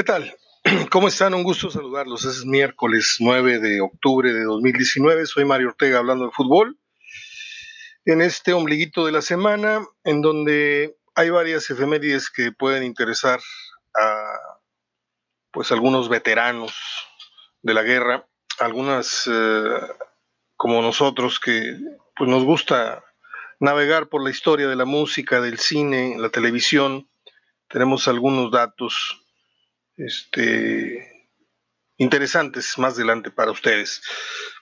¿Qué tal? ¿Cómo están? Un gusto saludarlos. Es miércoles 9 de octubre de 2019. Soy Mario Ortega hablando de fútbol. En este ombliguito de la semana, en donde hay varias efemérides que pueden interesar a pues algunos veteranos de la guerra, algunas eh, como nosotros que pues nos gusta navegar por la historia de la música, del cine, la televisión. Tenemos algunos datos este, interesantes más adelante para ustedes.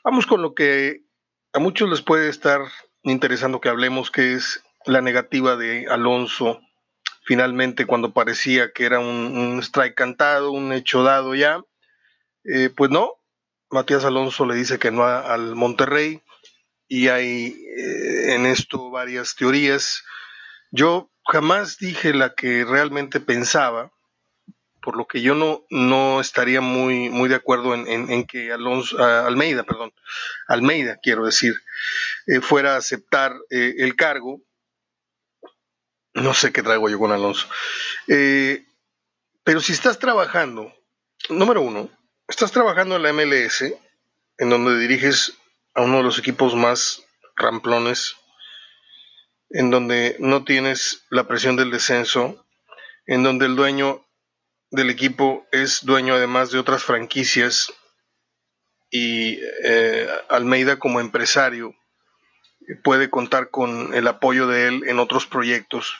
Vamos con lo que a muchos les puede estar interesando que hablemos, que es la negativa de Alonso, finalmente cuando parecía que era un, strike cantado, un hecho dado ya, eh, pues no, Matías Alonso le dice que no al Monterrey y hay eh, en esto varias teorías. Yo jamás dije la que realmente pensaba, por lo que yo no, no estaría muy, muy de acuerdo en, que Alonso, Almeida, perdón, Almeida, quiero decir, eh, fuera a aceptar eh, el cargo. No sé qué traigo yo con Alonso. Eh, pero si estás trabajando, número uno, estás trabajando en la MLS, en donde diriges a uno de los equipos más ramplones, en donde no tienes la presión del descenso, en donde el dueño del equipo es dueño además de otras franquicias y eh, Almeida como empresario puede contar con el apoyo de él en otros proyectos.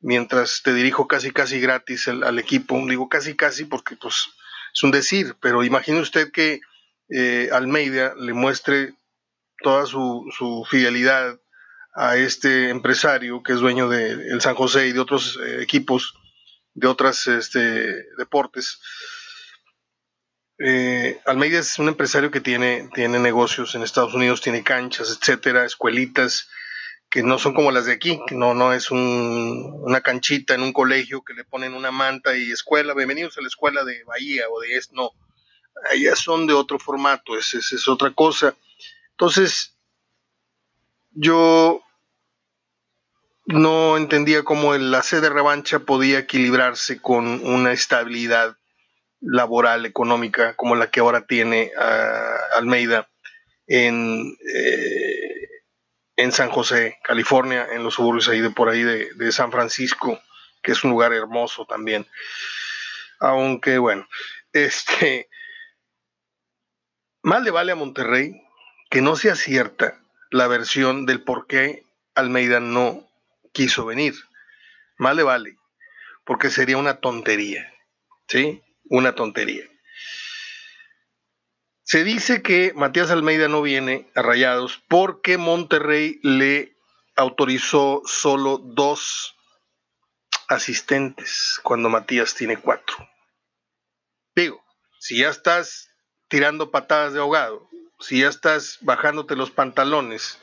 Mientras te dirijo casi casi gratis al equipo, digo casi casi porque pues es un decir, pero imagine usted que eh, Almeida le muestre toda su, su, fidelidad a este empresario que es dueño del San José y de otros eh, equipos de otros este, deportes. Eh, Almeida es un empresario que tiene, tiene negocios en Estados Unidos, tiene canchas, etcétera, escuelitas que no son como las de aquí, no, no es una canchita en un colegio que le ponen una manta y escuela, bienvenidos a la escuela de Bahía o de esto, no, allá son de otro formato, es, es otra cosa. Entonces, yo no entendía cómo la sede de revancha podía equilibrarse con una estabilidad laboral, económica, como la que ahora tiene ah, Almeida en, eh, en San José, California, en los suburbios ahí de por ahí de, de San Francisco, que es un lugar hermoso también. Aunque bueno, este mal le vale a Monterrey que no sea cierta la versión del por qué Almeida no quiso venir. Más le vale, porque sería una tontería, ¿sí? Una tontería. Se dice que Matías Almeida no viene a Rayados porque Monterrey le autorizó solo dos asistentes cuando Matías tiene cuatro. Digo, si ya estás tirando patadas de ahogado, si ya estás bajándote los pantalones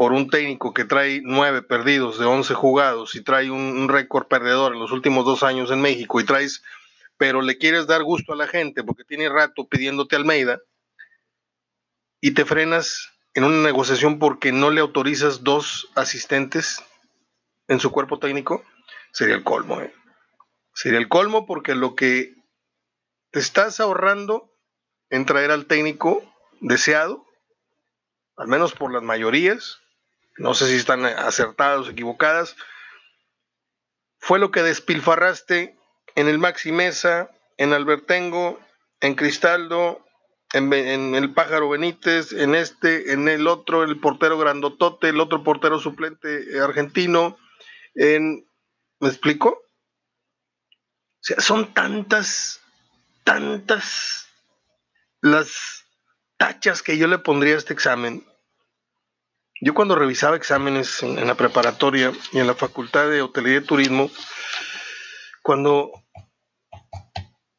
por un técnico que trae nueve perdidos de once jugados y trae un, récord perdedor en los últimos dos años en México y traes, pero le quieres dar gusto a la gente porque tiene rato pidiéndote Almeida y te frenas en una negociación porque no le autorizas dos asistentes en su cuerpo técnico, sería el colmo. ¿eh? Sería el colmo porque lo que te estás ahorrando en traer al técnico deseado, al menos por las mayorías, no sé si están acertadas o equivocadas, fue lo que despilfarraste en el Maxi Mesa, en Albertengo, en Cristaldo, en, el Pájaro Benítez, en este, en el otro, el portero grandotote, el otro portero suplente argentino, en... ¿Me explico? O sea, son tantas, tantas las tachas que yo le pondría a este examen yo cuando revisaba exámenes en, la preparatoria y en la facultad de hotelería y turismo, cuando,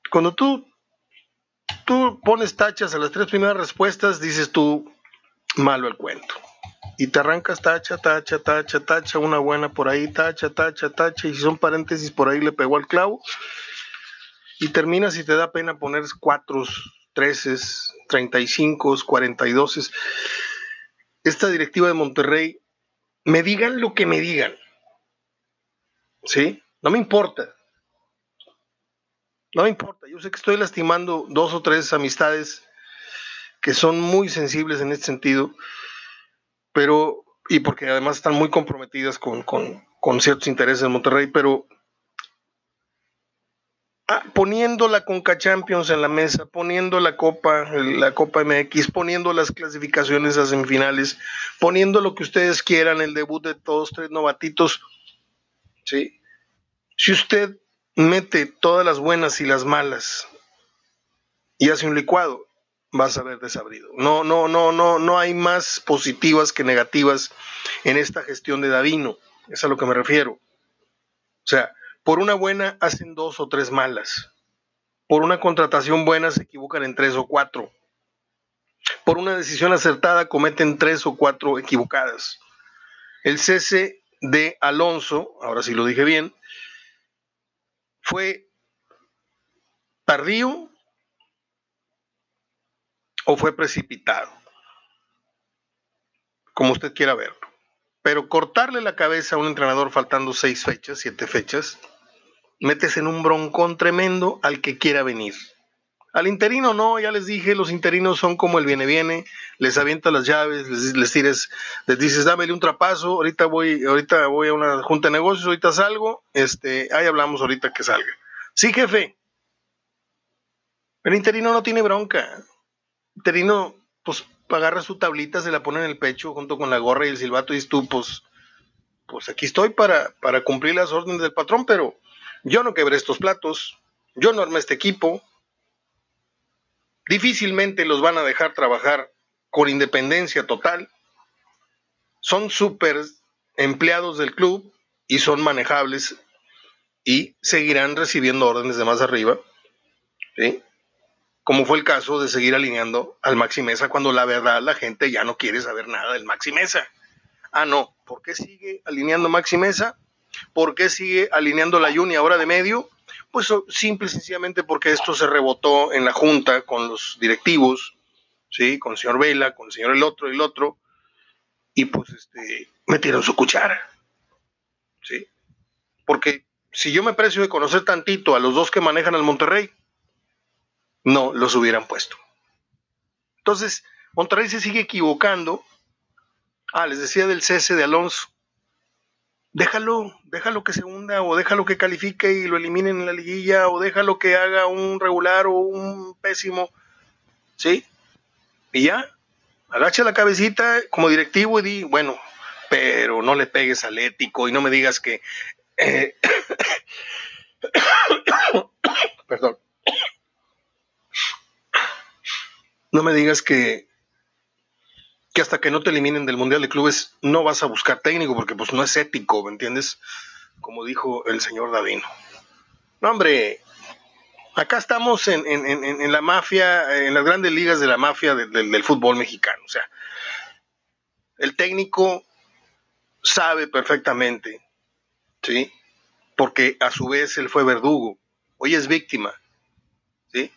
cuando tú, tú pones tachas a las tres primeras respuestas, dices tú, malo el cuento. Y te arrancas tacha, tacha, tacha, tacha, una buena por ahí, tacha, tacha, tacha, y si son paréntesis por ahí le pegó al clavo. Y terminas y te da pena poner cuatro, treces, treinta y cinco, cuarenta y doses esta directiva de Monterrey, me digan lo que me digan. ¿Sí? No me importa. No me importa, yo sé que estoy lastimando dos o tres amistades que son muy sensibles en este sentido, pero, y porque además están muy comprometidas con, con ciertos intereses de Monterrey, pero Ah, poniendo la Conca Champions en la mesa, poniendo la Copa, la Copa MX, poniendo las clasificaciones a semifinales, poniendo lo que ustedes quieran, el debut de todos tres novatitos. ¿sí? Si usted mete todas las buenas y las malas y hace un licuado, vas a ver desabrido. No, no, no, no, no hay más positivas que negativas en esta gestión de Davino. Es a lo que me refiero. O sea, por una buena hacen dos o tres malas. Por una contratación buena se equivocan en tres o cuatro. Por una decisión acertada cometen tres o cuatro equivocadas. El cese de Alonso, ahora sí lo dije bien, fue tardío o fue precipitado, como usted quiera verlo. Pero cortarle la cabeza a un entrenador faltando seis fechas, siete fechas, metes en un broncón tremendo al que quiera venir. Al interino no, ya les dije, los interinos son como el viene viene, les avientas las llaves, les, tires, les dices, dámele un trapazo, ahorita voy, ahorita voy a una junta de negocios, ahorita salgo, este, ahí hablamos ahorita que salga. Sí, jefe. El interino no tiene bronca. El interino, pues, agarra su tablita, se la pone en el pecho junto con la gorra y el silbato y dices tú, pues, pues aquí estoy para, para cumplir las órdenes del patrón, pero yo no quebré estos platos, yo no armé este equipo. Difícilmente los van a dejar trabajar con independencia total. Son súper empleados del club y son manejables y seguirán recibiendo órdenes de más arriba. Como fue el caso de seguir alineando al Maxi Mesa cuando la verdad la gente ya no quiere saber nada del Maxi Mesa. Ah, no, ¿por qué sigue alineando Maxi Mesa? ¿Por qué sigue alineando la Juni ahora de medio? Pues simple y sencillamente porque esto se rebotó en la junta con los directivos, ¿sí? Con el señor Vela, con el señor el otro, el otro, y pues este, metieron su cuchara, ¿sí? Porque si yo me precio de conocer tantito a los dos que manejan al Monterrey, no los hubieran puesto. Entonces, Monterrey se sigue equivocando. Ah, les decía del cese de Alonso déjalo, déjalo que se hunda o déjalo que califique y lo eliminen en la liguilla o déjalo que haga un regular o un pésimo, ¿sí? Y ya, agacha la cabecita como directivo y di, bueno, pero no le pegues al ético y no me digas que... Eh, perdón. No me digas que que hasta que no te eliminen del Mundial de Clubes no vas a buscar técnico porque pues no es ético, ¿me entiendes? Como dijo el señor Davino. No, hombre, acá estamos en, la mafia, en las grandes ligas de la mafia del fútbol mexicano. O sea, el técnico sabe perfectamente, ¿sí? Porque a su vez él fue verdugo, hoy es víctima, ¿sí?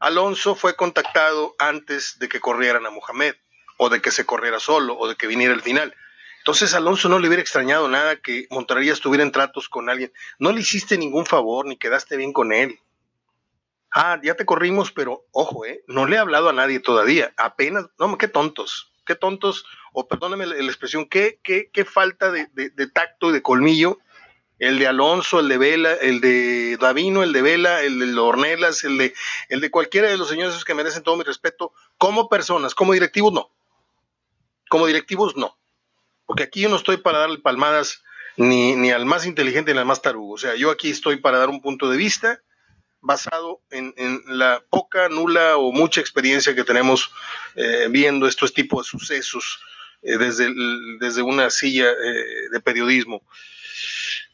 Alonso fue contactado antes de que corrieran a Mohamed o de que se corriera solo, o de que viniera el final. Entonces Alonso no le hubiera extrañado nada que Monterrey estuviera en tratos con alguien. No le hiciste ningún favor, ni quedaste bien con él. Ah, ya te corrimos, pero ojo, ¿eh? No le he hablado a nadie todavía. Apenas, no, qué tontos, qué tontos, o perdóneme la, expresión, qué, qué, qué falta de, de, tacto y de colmillo el de Alonso, el de Vela, el de Davino, el de Vela, el de Ornelas, el de, el de cualquiera de los señores que merecen todo mi respeto, como personas, como directivos, no. Como directivos, no. Porque aquí yo no estoy para darle palmadas ni, ni al más inteligente ni al más tarugo. O sea, yo aquí estoy para dar un punto de vista basado en, la poca, nula o mucha experiencia que tenemos eh, viendo estos tipos de sucesos eh, desde, desde una silla eh, de periodismo,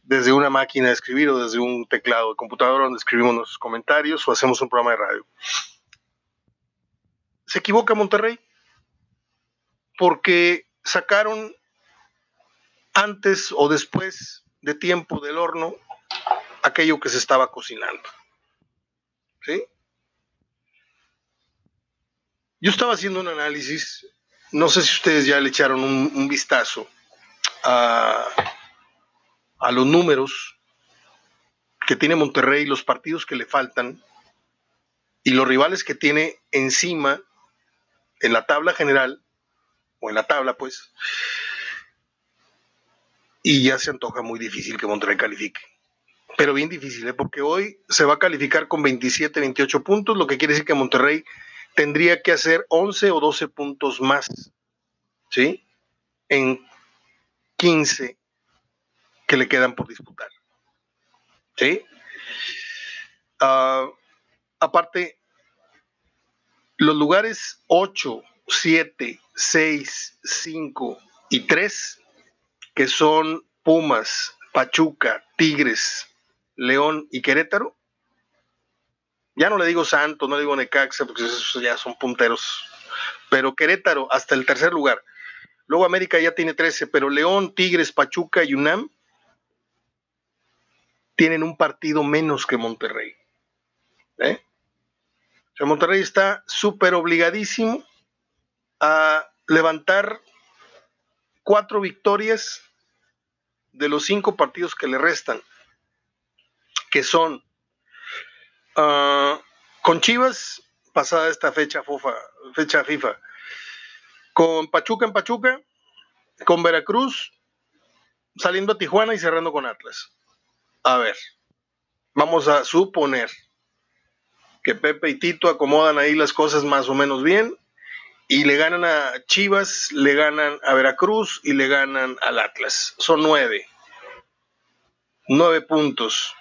desde una máquina de escribir o desde un teclado de computadora donde escribimos nuestros comentarios o hacemos un programa de radio. ¿Se equivoca Monterrey? Porque sacaron antes o después de tiempo del horno aquello que se estaba cocinando. ¿Sí? Yo estaba haciendo un análisis, no sé si ustedes ya le echaron un, vistazo a, a los números que tiene Monterrey, los partidos que le faltan y los rivales que tiene encima en la tabla general, o en la tabla pues, y ya se antoja muy difícil que Monterrey califique. Pero bien difícil, ¿eh? porque hoy se va a calificar con 27, 28 puntos, lo que quiere decir que Monterrey tendría que hacer 11 o 12 puntos más, ¿sí? En 15 que le quedan por disputar. ¿Sí? Ah, aparte, los lugares 8, 7, 6, 5 y 3, que son Pumas, Pachuca, Tigres, León y Querétaro, ya no le digo Santo, no le digo Necaxa, porque esos ya son punteros, pero Querétaro hasta el tercer lugar. Luego América ya tiene 13, pero León, Tigres, Pachuca y UNAM tienen un partido menos que Monterrey. ¿eh? O sea, Monterrey está súper obligadísimo a levantar cuatro victorias de los cinco partidos que le restan, que son uh, con Chivas, pasada esta fecha, fofa, fecha FIFA, con Pachuca en Pachuca, con Veracruz, saliendo a Tijuana y cerrando con Atlas. A ver, vamos a suponer que Pepe y Tito acomodan ahí las cosas más o menos bien y le ganan a Chivas, le ganan a Veracruz y le ganan al Atlas. Son nueve. Nueve puntos.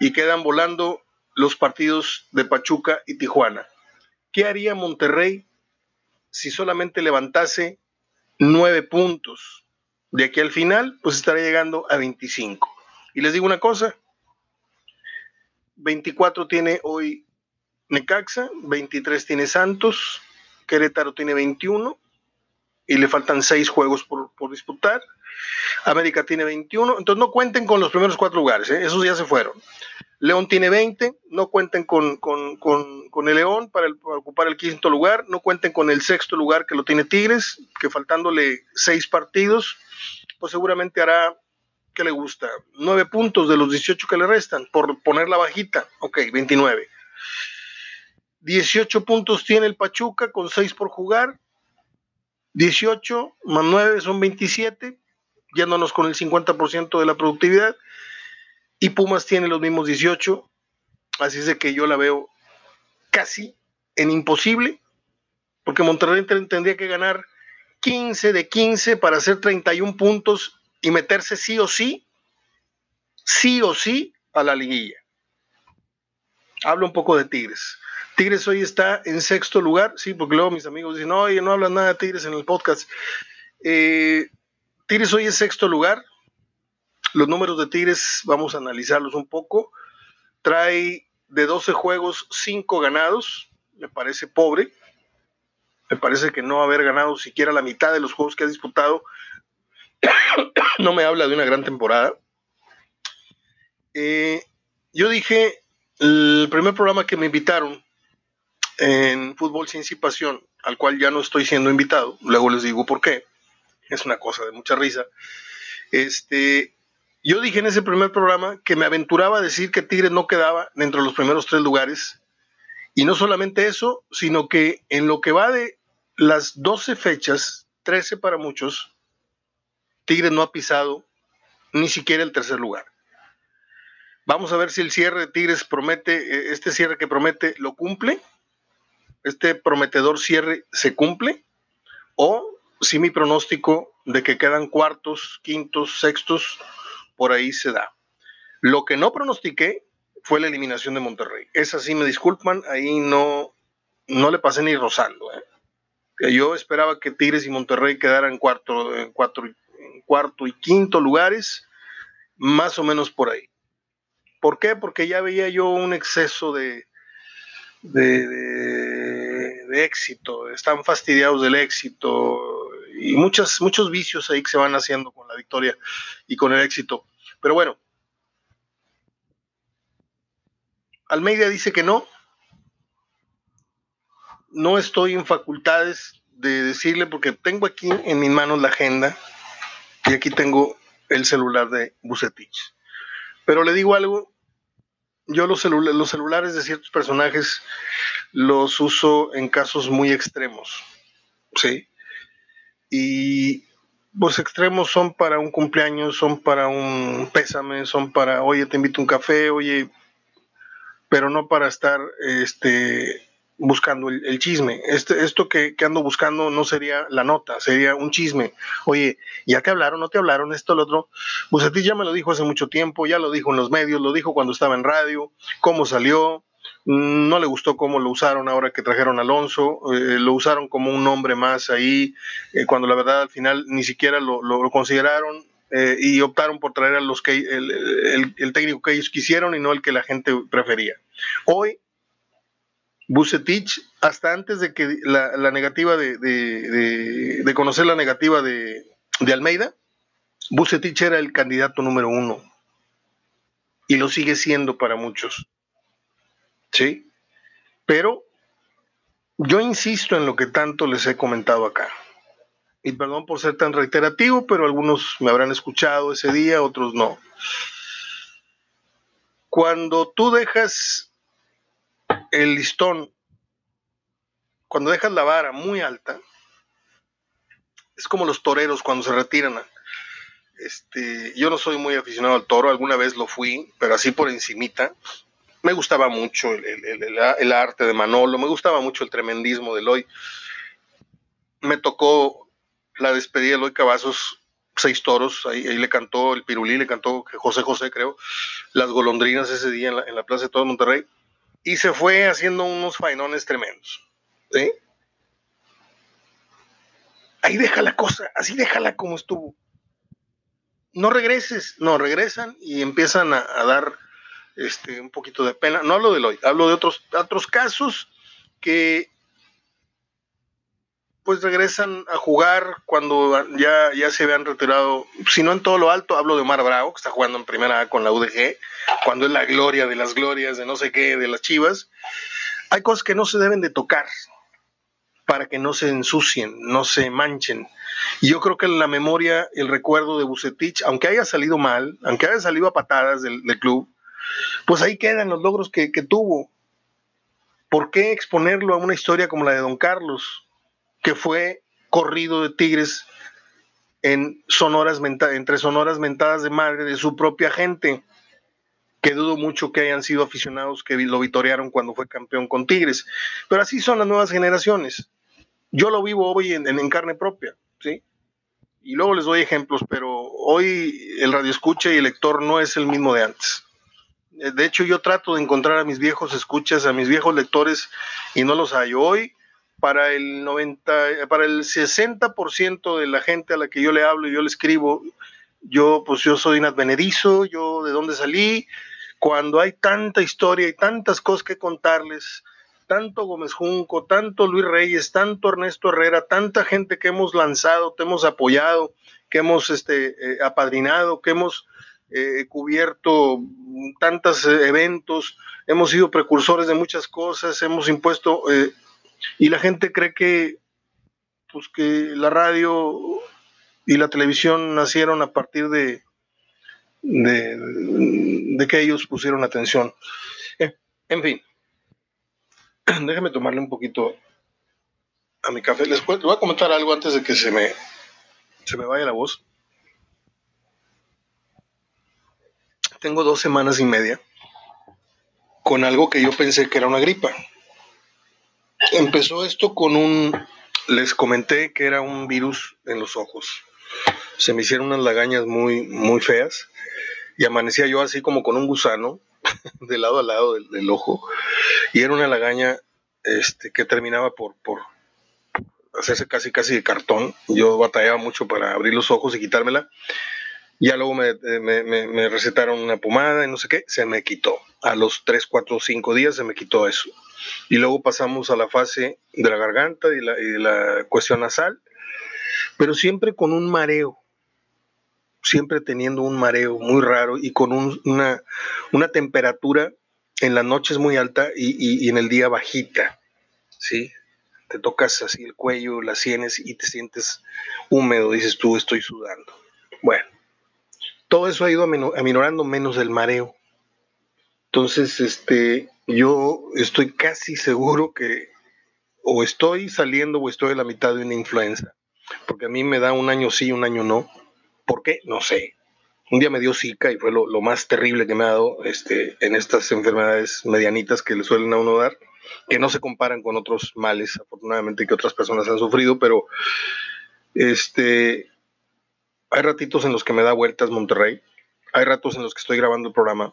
Y quedan volando los partidos de Pachuca y Tijuana. ¿Qué haría Monterrey si solamente levantase nueve puntos? De aquí al final, pues estaría llegando a 25. Y les digo una cosa, 24 tiene hoy Necaxa, 23 tiene Santos, Querétaro tiene 21 y le faltan 6 juegos por, disputar. América tiene 21, entonces no cuenten con los primeros cuatro lugares, ¿eh? esos ya se fueron. León tiene 20, no cuenten con, el León para, ocupar el quinto lugar, no cuenten con el sexto lugar que lo tiene Tigres, que faltándole 6 partidos, pues seguramente hará que le gusta, 9 puntos de los 18 que le restan, por poner la bajita, ok, 29. 18 puntos tiene el Pachuca con 6 por jugar. 18 más 9 son 27, yéndonos con el 50% de la productividad. Y Pumas tiene los mismos 18. Así es de que yo la veo casi en imposible, porque Monterrey tendría que ganar 15 de 15 para hacer 31 puntos y meterse sí o sí, sí o sí a la liguilla. Hablo un poco de Tigres. Tigres hoy está en sexto lugar, sí, porque luego mis amigos dicen, oye, no hablan nada de Tigres en el podcast. Eh, Tigres hoy es sexto lugar. Los números de Tigres, vamos a analizarlos un poco. Trae de 12 juegos, 5 ganados. Me parece pobre. Me parece que no haber ganado siquiera la mitad de los juegos que ha disputado no me habla de una gran temporada. Eh, yo dije, el primer programa que me invitaron en Fútbol y Pasión, al cual ya no estoy siendo invitado, luego les digo por qué, es una cosa de mucha risa. Este, yo dije en ese primer programa que me aventuraba a decir que Tigres no quedaba dentro de los primeros tres lugares. Y no solamente eso, sino que en lo que va de las 12 fechas, 13 para muchos, Tigres no ha pisado ni siquiera el tercer lugar. Vamos a ver si el cierre de Tigres promete, eh, este cierre que promete, lo cumple este prometedor cierre se cumple o si mi pronóstico de que quedan cuartos, quintos, sextos, por ahí se da. Lo que no pronostiqué fue la eliminación de Monterrey. Esa sí me disculpan, ahí no, no le pasé ni rozando. ¿eh? Yo esperaba que Tigres y Monterrey quedaran cuarto, en, cuarto y quinto lugares, más o menos por ahí. ¿Por qué? Porque ya veía yo un exceso de, de, éxito, están fastidiados del éxito y muchos, muchos vicios ahí que se van haciendo con la victoria y con el éxito. Pero bueno, Almeida dice que no. No estoy en facultades de decirle porque tengo aquí en mis manos la agenda y aquí tengo el celular de Bucetich. Pero le digo algo yo los, los celulares de ciertos personajes los uso en casos muy extremos, ¿sí? Y los extremos son para un cumpleaños, son para un pésame, son para, oye, te invito a un café, oye, pero no para estar este, buscando el, chisme. Este, esto que, ando buscando no sería la nota, sería un chisme. Oye, ¿ya te hablaron? ¿No te hablaron? Esto, lo otro. Pues a ti ya me lo dijo hace mucho tiempo, ya lo dijo en los medios, lo dijo cuando estaba en radio, cómo salió. No le gustó cómo lo usaron ahora que trajeron Alonso, eh, lo usaron como un nombre más ahí, eh, cuando la verdad al final ni siquiera lo, consideraron, eh, y optaron por traer a los que el, el, técnico que ellos quisieron y no el que la gente prefería. Hoy Bucetich, hasta antes de que la, negativa de, conocer la negativa de, Almeida, Bucetich era el candidato número uno. Y lo sigue siendo para muchos. ¿Sí? Pero yo insisto en lo que tanto les he comentado acá. Y perdón por ser tan reiterativo, pero algunos me habrán escuchado ese día, otros no. Cuando tú dejas el listón, cuando dejas la vara muy alta, es como los toreros cuando se retiran. Este, yo no soy muy aficionado al toro, alguna vez lo fui, pero así por encimita. Me gustaba mucho el, arte de Manolo, me gustaba mucho el tremendismo de Eloy. Me tocó la despedida de Eloy Cavazos, seis toros, ahí, le cantó el Pirulí, le cantó José José, creo, las golondrinas ese día en la, en la Plaza de Todo Monterrey y se fue haciendo unos faenones tremendos. Ahí deja la cosa, así déjala como estuvo. No regreses, no, regresan y empiezan a, dar este, un poquito de pena. No hablo de hoy, hablo de otros, otros casos que pues regresan a jugar cuando ya, ya se habían retirado, si no en todo lo alto, hablo de Omar Bravo, que está jugando en primera A con la UDG, cuando es la gloria de las glorias de no sé qué, de las chivas. Hay cosas que no se deben de tocar para que no se ensucien, no se manchen. Y yo creo que la memoria, el recuerdo de Bucetich, aunque haya salido mal, aunque haya salido a patadas del, club, pues ahí quedan los logros que, que tuvo. ¿Por qué exponerlo a una historia como la de Don Carlos? que fue corrido de Tigres en sonoras entre sonoras mentadas de madre de su propia gente, que dudo mucho que hayan sido aficionados que lo vitorearon cuando fue campeón con Tigres. Pero así son las nuevas generaciones. Yo lo vivo hoy en, carne propia, ¿sí? Y luego les doy ejemplos, pero hoy el radio escucha y el lector no es el mismo de antes. De hecho, yo trato de encontrar a mis viejos escuchas, a mis viejos lectores, y no los hay. Hoy para el 90, para el 60% de la gente a la que yo le hablo y yo le escribo, yo pues yo soy inadvenedizo, yo de dónde salí, cuando hay tanta historia y tantas cosas que contarles, tanto Gómez Junco, tanto Luis Reyes, tanto Ernesto Herrera, tanta gente que hemos lanzado, que hemos apoyado, que hemos este, eh, apadrinado, que hemos eh, cubierto tantos eventos, hemos sido precursores de muchas cosas, hemos impuesto eh, y la gente cree que, pues, que la radio y la televisión nacieron a partir de, de, que ellos pusieron atención. Eh, en fin, déjeme tomarle un poquito a mi café. Les, voy a comentar algo antes de que se me, se me vaya la voz. Tengo dos semanas y media con algo que yo pensé que era una gripa. Empezó esto con un, les comenté que era un virus en los ojos. Se me hicieron unas lagañas muy, muy feas y amanecía yo así como con un gusano de lado a lado del, ojo y era una lagaña este, que terminaba por, por hacerse casi casi de cartón. Yo batallaba mucho para abrir los ojos y quitármela. Ya luego me, me, me, recetaron una pomada y no sé qué, se me quitó. A los 3, 4, 5 días se me quitó eso. Y luego pasamos a la fase de la garganta y, la, y de la cuestión nasal, pero siempre con un mareo, siempre teniendo un mareo muy raro y con una, una temperatura en las noches muy alta y, y, en el día bajita, ¿sí? Te tocas así el cuello, las sienes y te sientes húmedo, dices tú, estoy sudando. Bueno, todo eso ha ido aminorando menos el mareo. Entonces, este, yo estoy casi seguro que o estoy saliendo o estoy a la mitad de una influenza, porque a mí me da un año sí, un año no. ¿Por qué? No sé. Un día me dio Zika y fue lo, más terrible que me ha dado este, en estas enfermedades medianitas que le suelen a uno dar, que no se comparan con otros males, afortunadamente, que otras personas han sufrido, pero este, hay ratitos en los que me da vueltas Monterrey, hay ratos en los que estoy grabando el programa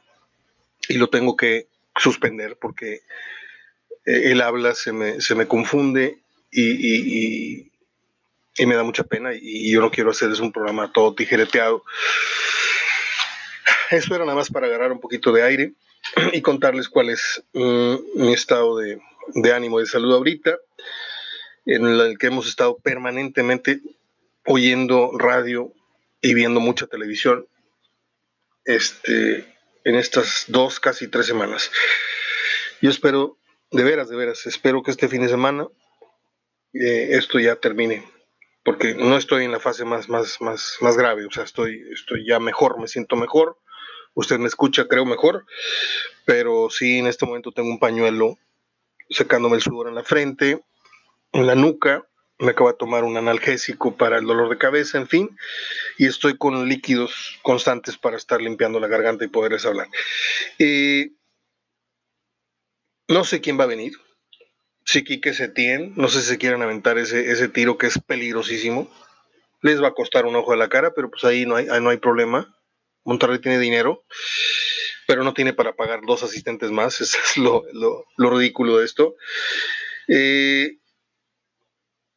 y lo tengo que suspender porque eh, el habla se me, se me confunde y, y, me da mucha pena y, yo no quiero hacerles un programa todo tijereteado. Eso era nada más para agarrar un poquito de aire y contarles cuál es mm, mi estado de, de ánimo de salud ahorita, en el que hemos estado permanentemente oyendo radio y viendo mucha televisión este, en estas dos, casi tres semanas. Yo espero, de veras, de veras, espero que este fin de semana eh, esto ya termine, porque no estoy en la fase más, más, más, más grave, o sea, estoy, estoy ya mejor, me siento mejor, usted me escucha, creo mejor, pero sí, en este momento tengo un pañuelo secándome el sudor en la frente, en la nuca, me acabo de tomar un analgésico para el dolor de cabeza, en fin, y estoy con líquidos constantes para estar limpiando la garganta y poderles hablar. Eh, no sé quién va a venir, si Quique Setién, no sé si se quieren aventar ese, tiro que es peligrosísimo, les va a costar un ojo de la cara, pero pues ahí no hay, no hay problema. Monterrey tiene dinero, pero no tiene para pagar dos asistentes más, eso es lo, lo ridículo de esto. Eh,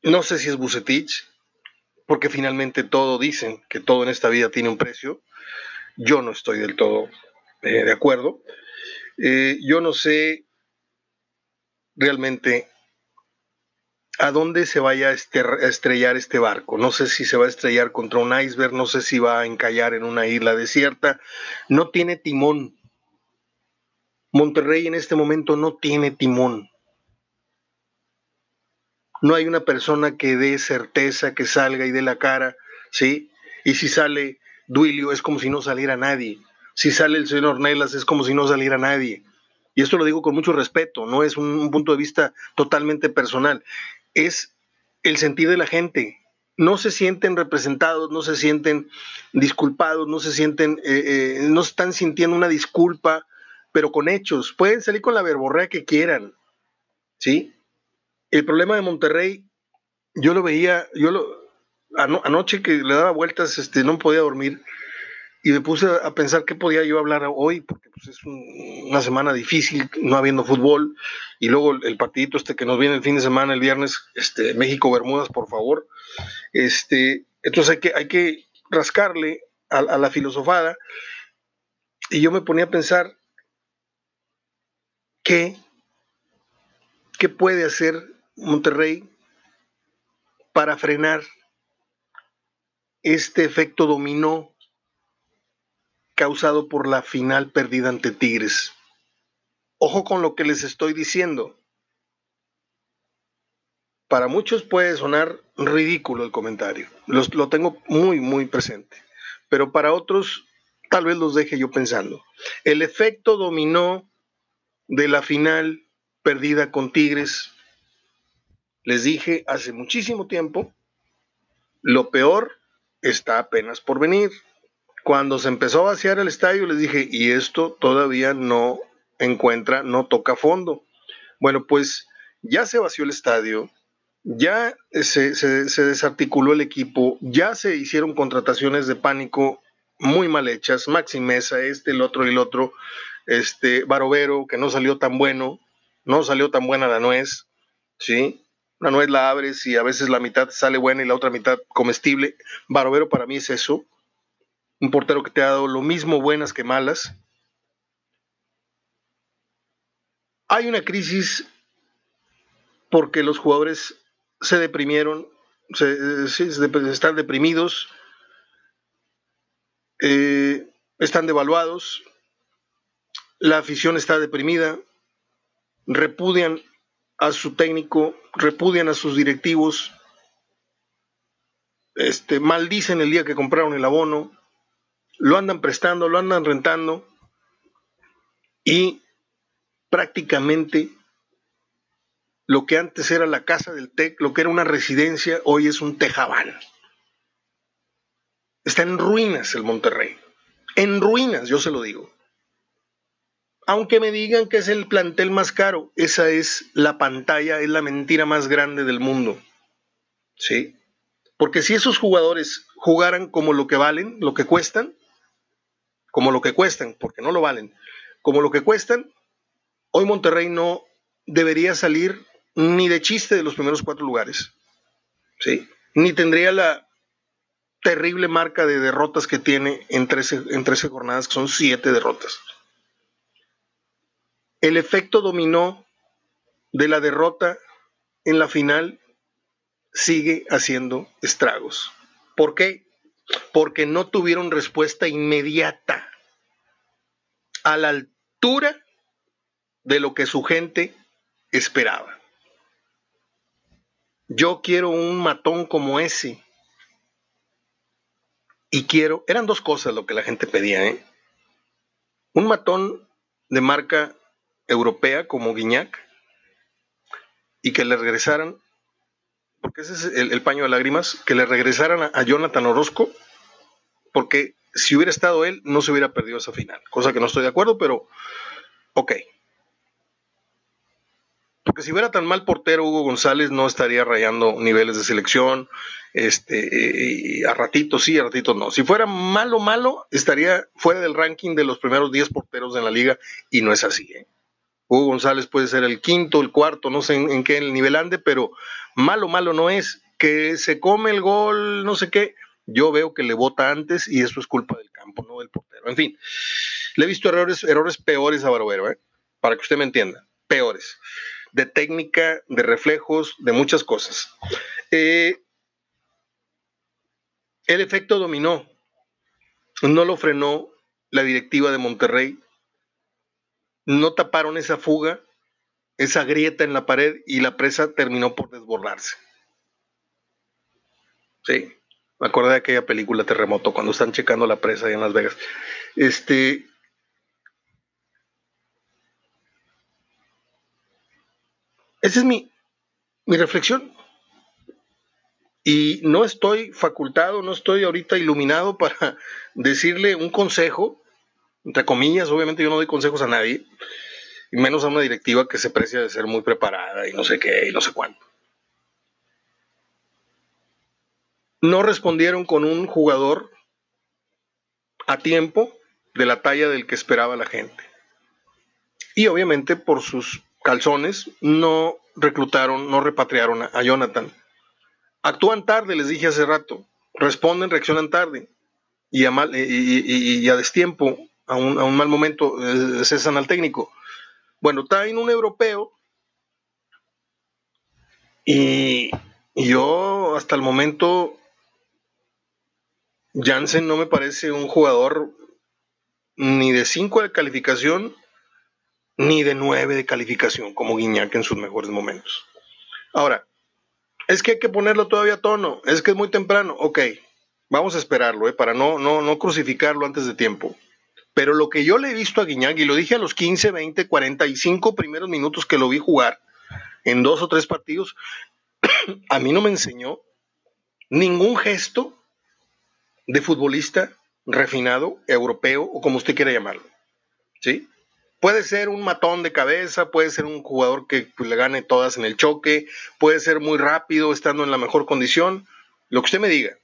no sé si es Bucetich, porque finalmente todo dicen que todo en esta vida tiene un precio. Yo no estoy del todo eh, de acuerdo. Eh, yo no sé realmente a dónde se vaya a estrellar este barco. No sé si se va a estrellar contra un iceberg, no sé si va a encallar en una isla desierta. No tiene timón. Monterrey en este momento no tiene timón no hay una persona que dé certeza, que salga y dé la cara, ¿sí? Y si sale Duilio es como si no saliera nadie. Si sale el señor Ornelas es como si no saliera nadie. Y esto lo digo con mucho respeto, no es un, punto de vista totalmente personal, es el sentir de la gente. No se sienten representados, no se sienten disculpados, no se sienten, eh, eh, no están sintiendo una disculpa, pero con hechos. Pueden salir con la verborrea que quieran, ¿sí? El problema de Monterrey, yo lo veía, yo lo, anoche que le daba vueltas, este, no podía dormir y me puse a pensar qué podía yo hablar hoy, porque pues, es una semana difícil, no habiendo fútbol, y luego el, partidito este que nos viene el fin de semana, el viernes, este, México-Bermudas, por favor. Este, entonces hay que, hay que rascarle a, a la filosofada, y yo me ponía a pensar, ¿qué, qué puede hacer Monterrey para frenar este efecto dominó causado por la final perdida ante Tigres. Ojo con lo que les estoy diciendo. Para muchos puede sonar ridículo el comentario, lo tengo muy, muy presente, pero para otros tal vez los deje yo pensando. El efecto dominó de la final perdida con Tigres les dije hace muchísimo tiempo, lo peor está apenas por venir. Cuando se empezó a vaciar el estadio, les dije, y esto todavía no encuentra, no toca fondo. Bueno, pues ya se vació el estadio, ya se, desarticuló el equipo, ya se hicieron contrataciones de pánico muy mal hechas, Maxi Mesa, este, el otro y el otro, este, Barovero, que no salió tan bueno, no salió tan buena la nuez, ¿sí? Una nuez la abres y a veces la mitad sale buena y la otra mitad comestible. Barovero para mí es eso. Un portero que te ha dado lo mismo buenas que malas. Hay una crisis porque los jugadores se deprimieron, se, están deprimidos, eh, están devaluados, la afición está deprimida, repudian a su técnico, repudian a sus directivos, este, maldicen el día que compraron el abono, lo andan prestando, lo andan rentando. y prácticamente lo que antes era la casa del TEC, lo que era una residencia, hoy es un tejabán. Está en ruinas el Monterrey. En ruinas, yo se lo digo. Aunque me digan que es el plantel más caro, esa es la pantalla, es la mentira más grande del mundo. ¿Sí? Porque si esos jugadores jugaran como lo que valen, lo que cuestan, como lo que cuestan, porque no lo valen, como lo que cuestan, hoy Monterrey no debería salir ni de chiste de los primeros cuatro lugares. ¿Sí? Ni tendría la terrible marca de derrotas que tiene en 13, en 13 jornadas, que son siete derrotas. El efecto dominó de la derrota en la final sigue haciendo estragos. ¿Por qué? Porque no tuvieron respuesta inmediata a la altura de lo que su gente esperaba. Yo quiero un matón como ese. Y quiero, eran dos cosas lo que la gente pedía, ¿eh? Un matón de marca europea como Guiñac y que le regresaran, porque ese es el, paño de lágrimas, que le regresaran a, Jonathan Orozco, porque si hubiera estado él, no se hubiera perdido esa final, cosa que no estoy de acuerdo, pero ok, porque si fuera tan mal portero, Hugo González no estaría rayando niveles de selección. Este, a ratitos sí, a ratitos no. Si fuera malo, malo, estaría fuera del ranking de los primeros 10 porteros de la liga y no es así. ¿eh? Hugo González puede ser el quinto, el cuarto, no sé en, qué nivel ande, pero malo, malo no es. Que se come el gol, no sé qué. Yo veo que le vota antes y eso es culpa del campo, no del portero. En fin, le he visto errores, errores peores a Barovero, ¿eh? para que usted me entienda. Peores de técnica, de reflejos, de muchas cosas. Eh, el efecto dominó. No lo frenó la directiva de Monterrey. No taparon esa fuga, esa grieta en la pared y la presa terminó por desbordarse. Sí, me acordé de aquella película Terremoto cuando están checando la presa ahí en Las Vegas. Este, Esa es mi, reflexión. Y no estoy facultado, no estoy ahorita iluminado para decirle un consejo, entre comillas, obviamente yo no doy consejos a nadie, y menos a una directiva que se precia de ser muy preparada y no sé qué y no sé cuánto. No respondieron con un jugador a tiempo de la talla del que esperaba la gente. Y obviamente por sus calzones no reclutaron, no repatriaron a, Jonathan. Actúan tarde, les dije hace rato. Responden, reaccionan tarde. Y a, mal, y, a destiempo, a un, mal momento, cesan al técnico. Bueno, está en un europeo. Y, y yo hasta el momento, Jansen no me parece un jugador ni de 5 de calificación ni de 9 de calificación como Guiñac en sus mejores momentos. Ahora, es que hay que ponerlo todavía a tono, es que es muy temprano, ok, vamos a esperarlo, eh, para no, no, no crucificarlo antes de tiempo. Pero lo que yo le he visto a Guiñac, y lo dije a los 15, 20, 45 primeros minutos que lo vi jugar en dos o tres partidos, a mí no me enseñó ningún gesto de futbolista refinado, europeo o como usted quiera llamarlo. ¿Sí? Puede ser un matón de cabeza, puede ser un jugador que pues, le gane todas en el choque, puede ser muy rápido estando en la mejor condición, lo que usted me diga.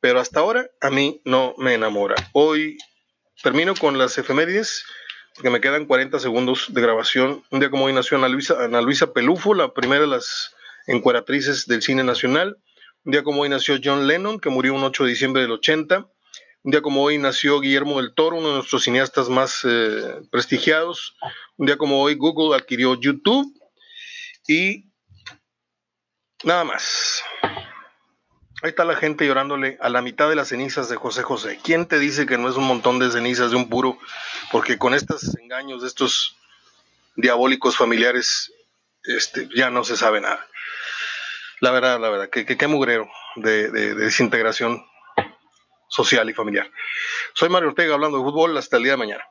Pero hasta ahora a mí no me enamora. Hoy termino con las efemérides, porque me quedan 40 segundos de grabación. Un día como hoy nació Ana Luisa, Ana Pelufo, la primera de las encueratrices del cine nacional. Un día como hoy nació John Lennon, que murió un 8 de diciembre del 80. Un día como hoy nació Guillermo del Toro, uno de nuestros cineastas más eh, prestigiados. Un día como hoy Google adquirió YouTube. Y nada más. Ahí está la gente llorándole a la mitad de las cenizas de José José. ¿Quién te dice que no es un montón de cenizas de un puro? Porque con estos engaños de estos diabólicos familiares este, ya no se sabe nada. La verdad, la verdad, que qué mugrero de desintegración social y familiar. Soy Mario Ortega hablando de fútbol. Hasta el día de mañana.